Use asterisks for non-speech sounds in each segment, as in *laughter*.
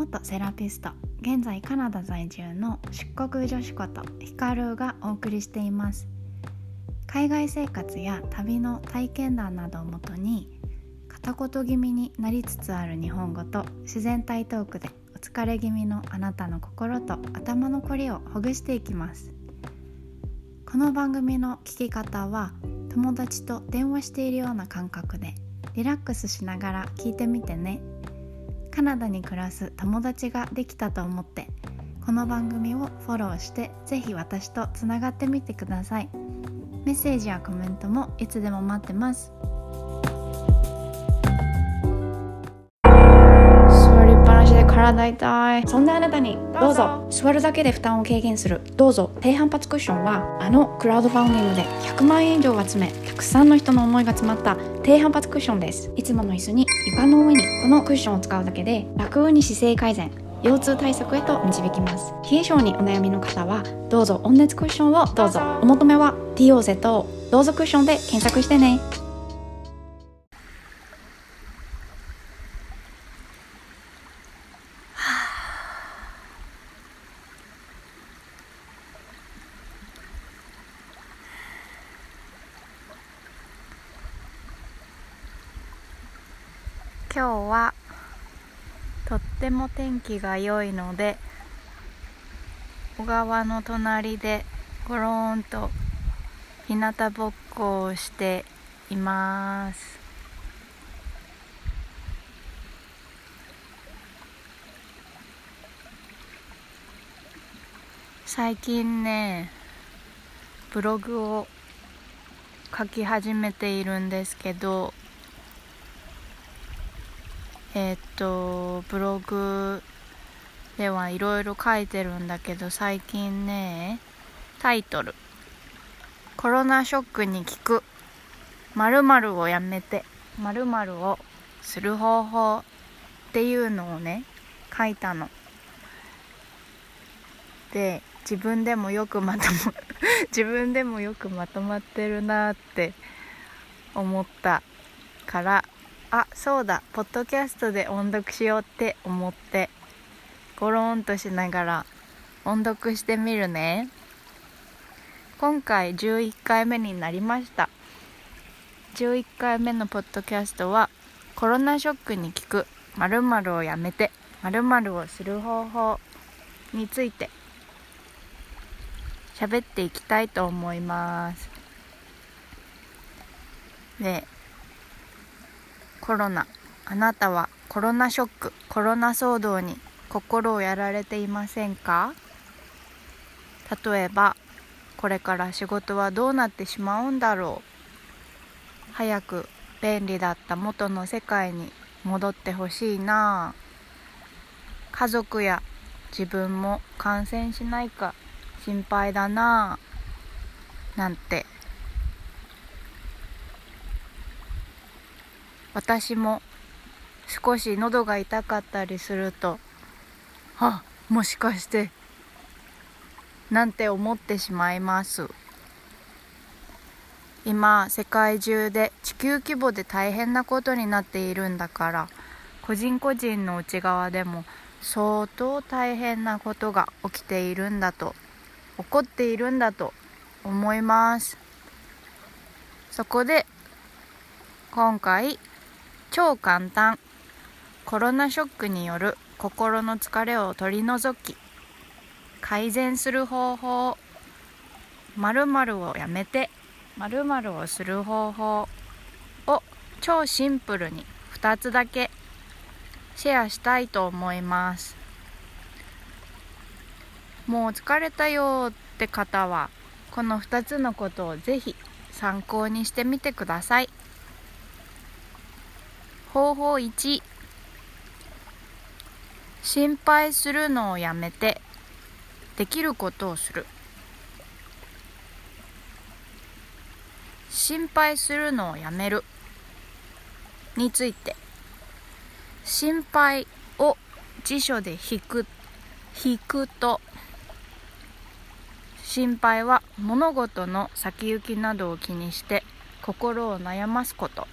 元セラピスト現在カナダ在住の出国女子ことヒカルがお送りしています。海外生活や旅の体験談などをもとに片言気味になりつつある日本語と自然体トークでお疲れ気味のあなたの心と頭のこりをほぐしていきます。この番組の聞き方は友達と電話しているような感覚でリラックスしながら聞いてみてね。カナダに暮らす友達ができたと思ってこの番組をフォローしてぜひ私とつながってみてください。メッセージやコメントもいつでも待ってます。座りっぱなしで体痛い。そんなあなたにどうぞ座るだけで負担を軽減する。どうぞ。低反発クッションはあのクラウドファンディングで100万円以上集めたくさんの人の思いが詰まった低反発クッションです。いつもの椅子に床の上にこのクッションを使うだけで楽に姿勢改善腰痛対策へと導きます。冷え性にお悩みの方はどうぞ温熱クッションをどうぞ。お求めは DOZ どうぞクッションで検索してね。今日はとっても天気が良いので小川の隣でゴローンと日向ぼっこをしています。最近ねブログを書き始めているんですけどえー、っとブログではいろいろ書いてるんだけど最近ねタイトル「コロナショックに効く。〇〇をやめて。〇〇をする方法」っていうのをね書いたの。で自分でもよくまとま *laughs* 自分でもよくまとまってるなって思ったからあそうだ。ポッドキャストで音読しようって思って。ゴロンとしながら音読してみるね。今回11回目になりました。11回目のポッドキャストはコロナショックに効く〇〇をやめて〇〇をする方法について喋っていきたいと思います。でコロナ。あなたはコロナショックコロナ騒動に心をやられていませんか？例えばこれから仕事はどうなってしまうんだろう？早く便利だった元の世界に戻ってほしいな。家族や自分も感染しないか心配だな。なんて私も少し喉が痛かったりするとあもしかしてなんて思ってしまいます。今世界中で地球規模で大変なことになっているんだから個人個人の内側でも相当大変なことが起きているんだと起こっているんだと思います。そこで今回超簡単。コロナショックによる心の疲れを取り除き改善する方法〇〇をやめて〇〇をする方法を超シンプルに2つだけシェアしたいと思います。もう疲れたよって方はこの2つのことをぜひ参考にしてみてください。方法1心配するのをやめてできることをする。心配するのをやめる。について。心配を辞書で引く引くと。心配は物事の先行きなどを気にして心を悩ますこと。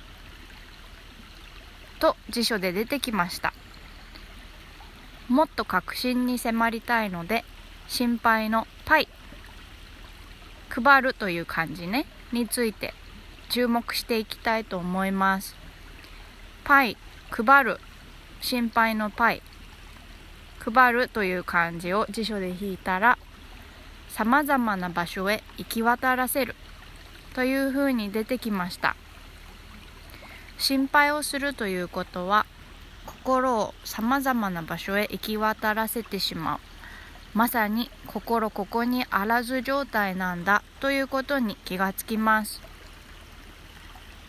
と辞書で出てきました。もっと確信に迫りたいので心配のパイ配るという漢字ねについて注目していきたいと思います。パイ配る心配のパイ配るという漢字を辞書で引いたらさまざまな場所へ行き渡らせるというふうに出てきました。心配をするということは心をさまざまな場所へ行き渡らせてしまう。まさに心ここにあらず状態なんだということに気がつきます。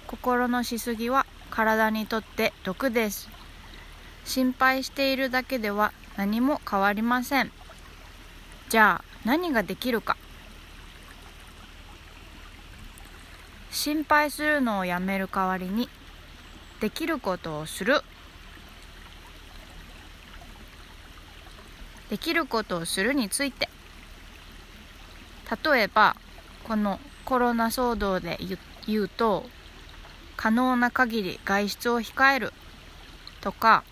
心のしすぎは体にとって毒です。心配しているだけでは何も変わりません。じゃあ何ができるか。心配するのをやめる代わりにできることをする。できることをするについて。例えばこのコロナ騒動で言うと可能な限り外出を控える。とか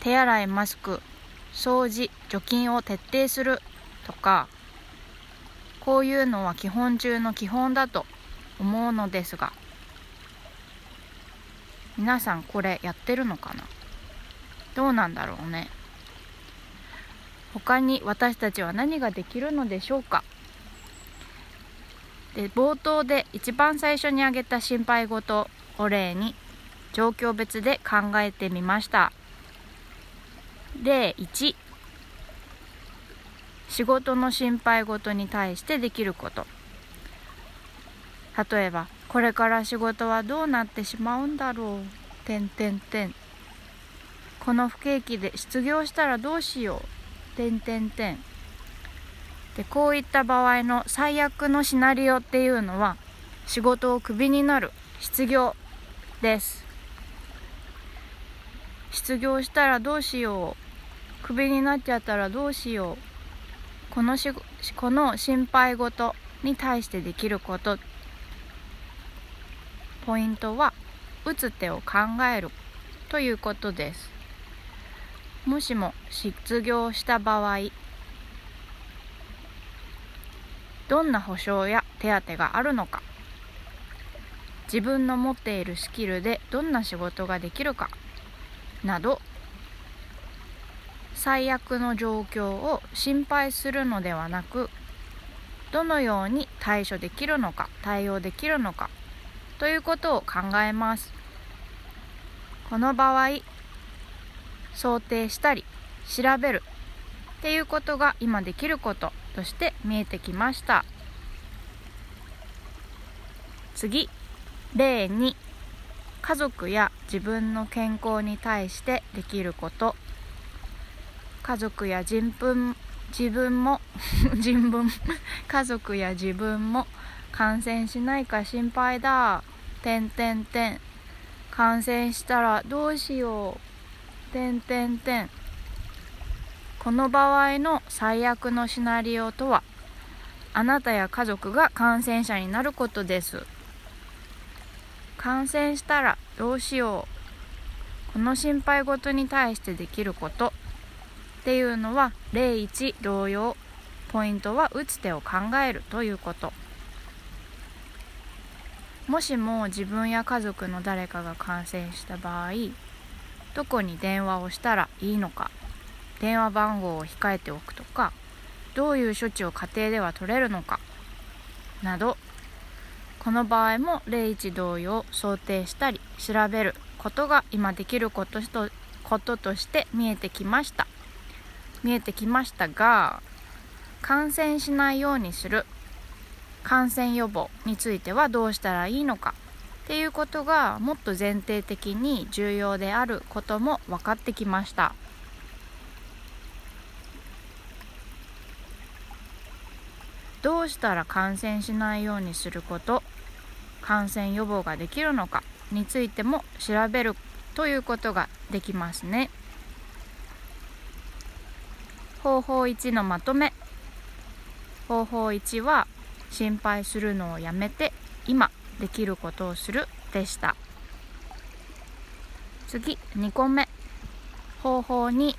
手洗いマスク掃除除菌を徹底する。とかこういうのは基本中の基本だと思うのですが。皆さんこれやってるのかな？どうなんだろうね。他に私たちは何ができるのでしょうか？で冒頭で一番最初に挙げた心配事を例に状況別で考えてみました。例1仕事の心配事に対してできること。例えばこれから仕事はどうなってしまうんだろう。てんてんてん。この不景気で失業したらどうしよう。てんてんてん。でこういった場合の最悪のシナリオっていうのは仕事をクビになる。失業です。失業したらどうしよう。クビになっちゃったらどうしよう。このしこの心配事に対してできること。ポイントは打つ手を考えるということです。もしも失業した場合どんな保証や手当があるのか。自分の持っているスキルでどんな仕事ができるか。など最悪の状況を心配するのではなくどのように対処できるのか対応できるのか。ということを考えます。この場合想定したり調べるっていうことが今できることとして見えてきました。次例2家族や自分の健康に対してできること。家族や人分自分も *laughs* 人分家族や自分も感染しないか心配だ。てんてんてん。感染したらどうしよう。てんてんてん。この場合の最悪のシナリオとは、あなたや家族が感染者になることです。感染したらどうしよう。この心配事に対してできることっていうのは例1同様ポイントは打つ手を考えるということもしも自分や家族の誰かが感染した場合どこに電話をしたらいいのか電話番号を控えておくとかどういう処置を家庭では取れるのかなどこの場合も例1同様想定したり調べることが今できることとこととして見えてきました。見えてきましたが感染しないようにする。感染予防についてはどうしたらいいのかっていうことがもっと前提的に重要であることも分かってきました。どうしたら感染しないようにすること感染予防ができるのかについても調べるということができますね。方法1のまとめ。方法1は心配するのをやめて今できることをするでした。次2個目。方法2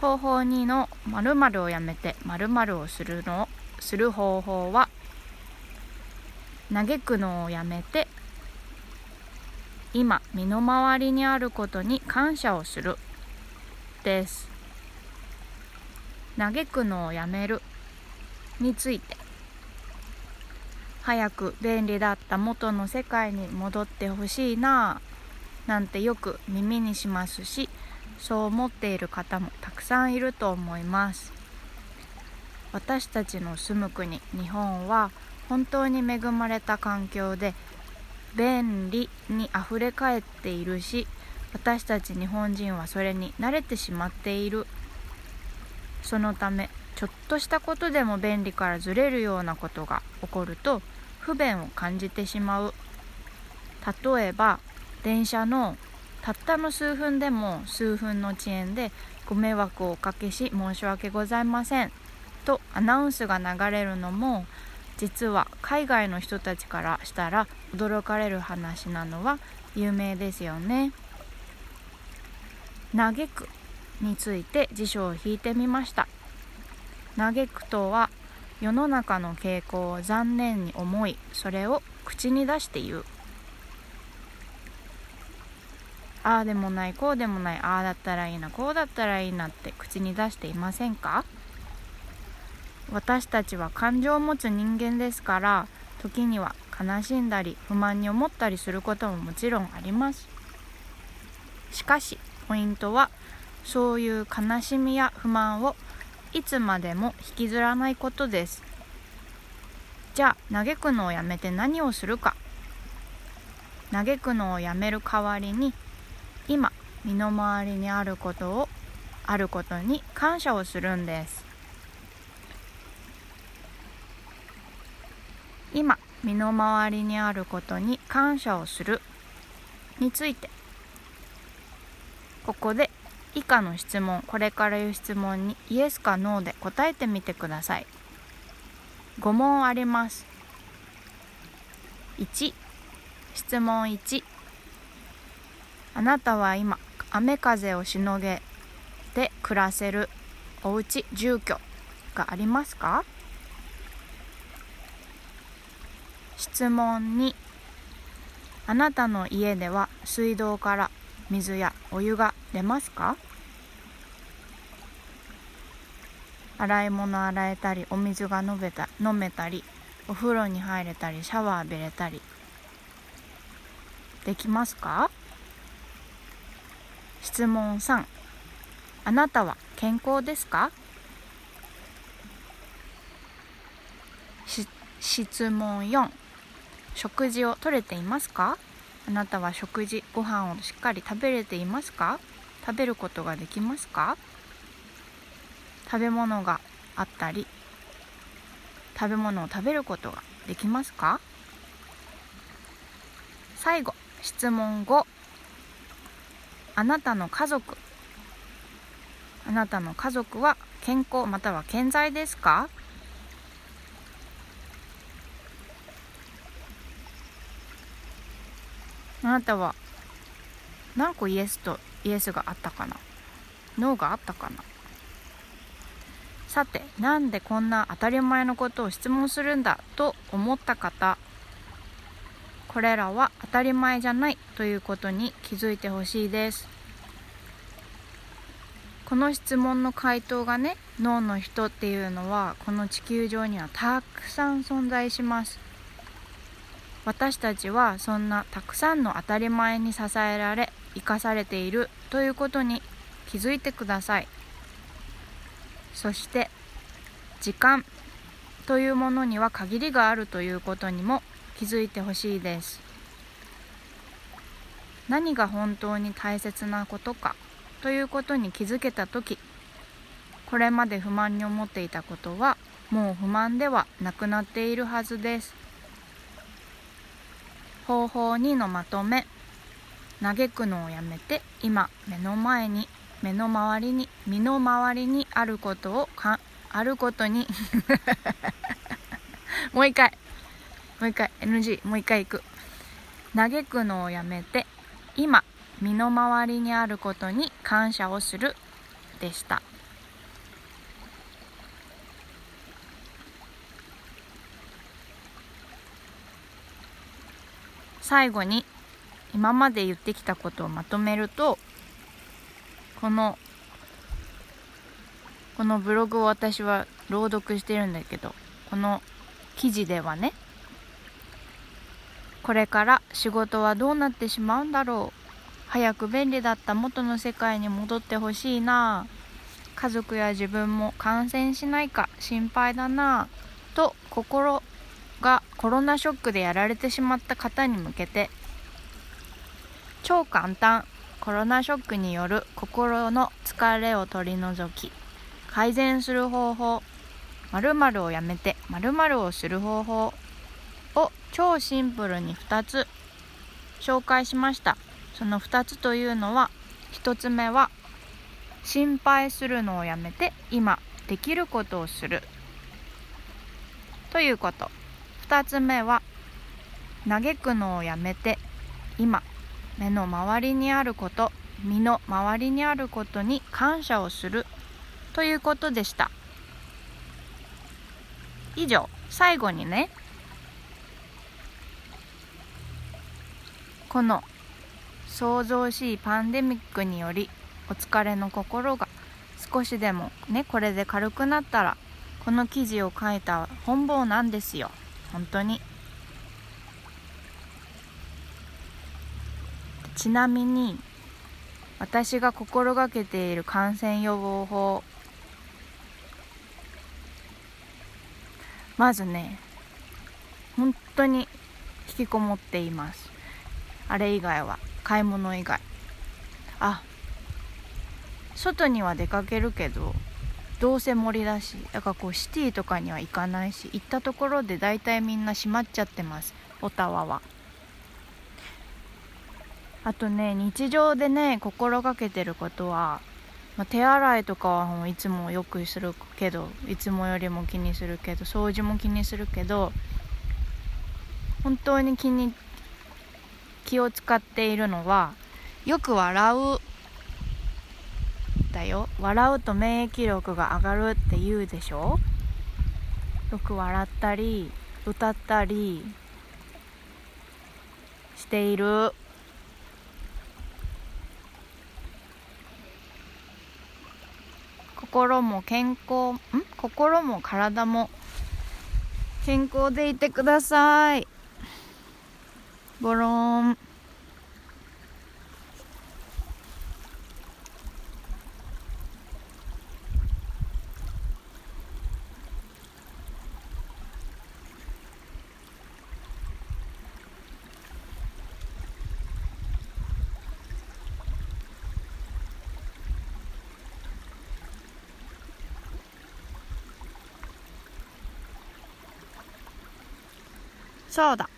方法2の〇〇をやめて〇〇をするのする方法は嘆くのをやめて今身の回りにあることに感謝をするです。嘆くのをやめる。について。早く便利だった元の世界に戻ってほしいなぁなんてよく耳にしますしそう思っている方もたくさんいると思います。私たちの住む国日本は本当に恵まれた環境で便利にあふれかえっているし私たち日本人はそれに慣れてしまっている。そのためちょっとしたことでも便利からずれるようなことが起こると不便を感じてしまう例えば電車のたったの数分でも数分の遅延でご迷惑をおかけし申し訳ございませんとアナウンスが流れるのも実は海外の人たちからしたら驚かれる話なのは有名ですよね。嘆くについて辞書を引いてみました嘆くとは世の中の傾向を残念に思いそれを口に出して言う。ああでもないこうでもないああだったらいいなこうだったらいいなって口に出していませんか？私たちは感情を持つ人間ですから時には悲しんだり不満に思ったりすることももちろんあります。しかしポイントはそういう悲しみや不満をいつまでも引きずらないことです。じゃあ嘆くのをやめて何をするか。嘆くのをやめる代わりに今身の回りにあることをあることに感謝をするんです。今身の回りにあることに感謝をするについてここで以下の質問これから言う質問にイエスかノーで答えてみてください。5問あります。1質問1あなたは今雨風をしのげて暮らせるお家住居がありますか？質問2あなたの家では水道から水やお湯が出ますか？洗い物洗えたりお水が飲めた飲めたりお風呂に入れたりシャワー浴びれたりできますか？質問3あなたは健康ですか？質問4食事をとれていますか？あなたは食事ご飯をしっかり食べれていますか？食べることができますか？食べ物があったり食べ物を食べることができますか？最後質問5あなたの家族。あなたの家族は健康または健在ですか？あなたは何個イエスとイエスがあったかな？ノーがあったかな？さてなんでこんな当たり前のことを質問するんだ？と思った方これらは当たり前じゃないということに気づいてほしいです。この質問の回答がね脳の人っていうのはこの地球上にはたくさん存在します。私たちはそんなたくさんの当たり前に支えられ生かされているということに気づいてください。そして時間というものには限りがあるということにも気づいてほしいです。何が本当に大切なことかということに気づけた時これまで不満に思っていたことはもう不満ではなくなっているはずです。方法2のまとめ。嘆くのをやめて今目の前に目の周りに身の回りにあることをかあることに。*laughs* もう一回。もう一回。NG もう一回いく。嘆くのをやめて今身の回りにあることに感謝をするでした。最後に今まで言ってきたことをまとめるとこのこのブログを私は朗読してるんだけどこの記事ではねこれから仕事はどうなってしまうんだろう。早く便利だった元の世界に戻ってほしいな。家族や自分も感染しないか心配だな。と心がコロナショックでやられてしまった方に向けて超簡単コロナショックによる心の疲れを取り除き改善する方法〇〇をやめて〇〇をする方法を超シンプルに2つ紹介しました。その2つというのは1つ目は心配するのをやめて今できることをする。ということ。2つ目は嘆くのをやめて今目の周りにあること身の周りにあることに感謝をするということでした。以上最後にねこの創造しいパンデミックによりお疲れの心が少しでもねこれで軽くなったらこの記事を書いた本望なんですよ。本当に。ちなみに私が心がけている感染予防法。まずね本当に引きこもっています。あれ以外は買い物以外。あ外には出かけるけどどうせ森だしだからこうシティとかには行かないし行ったところで大体みんな閉まっちゃってますオタワは。あとね日常でね心がけてることはまあ、手洗いとかはもういつもよくするけどいつもよりも気にするけど掃除も気にするけど本当に気に気を使っているのはよく笑うだよ。笑うと免疫力が上がるって言うでしょ？よく笑ったり歌ったりしている。心も健康ん？心も体も健康でいてください。ボロン。そうだ。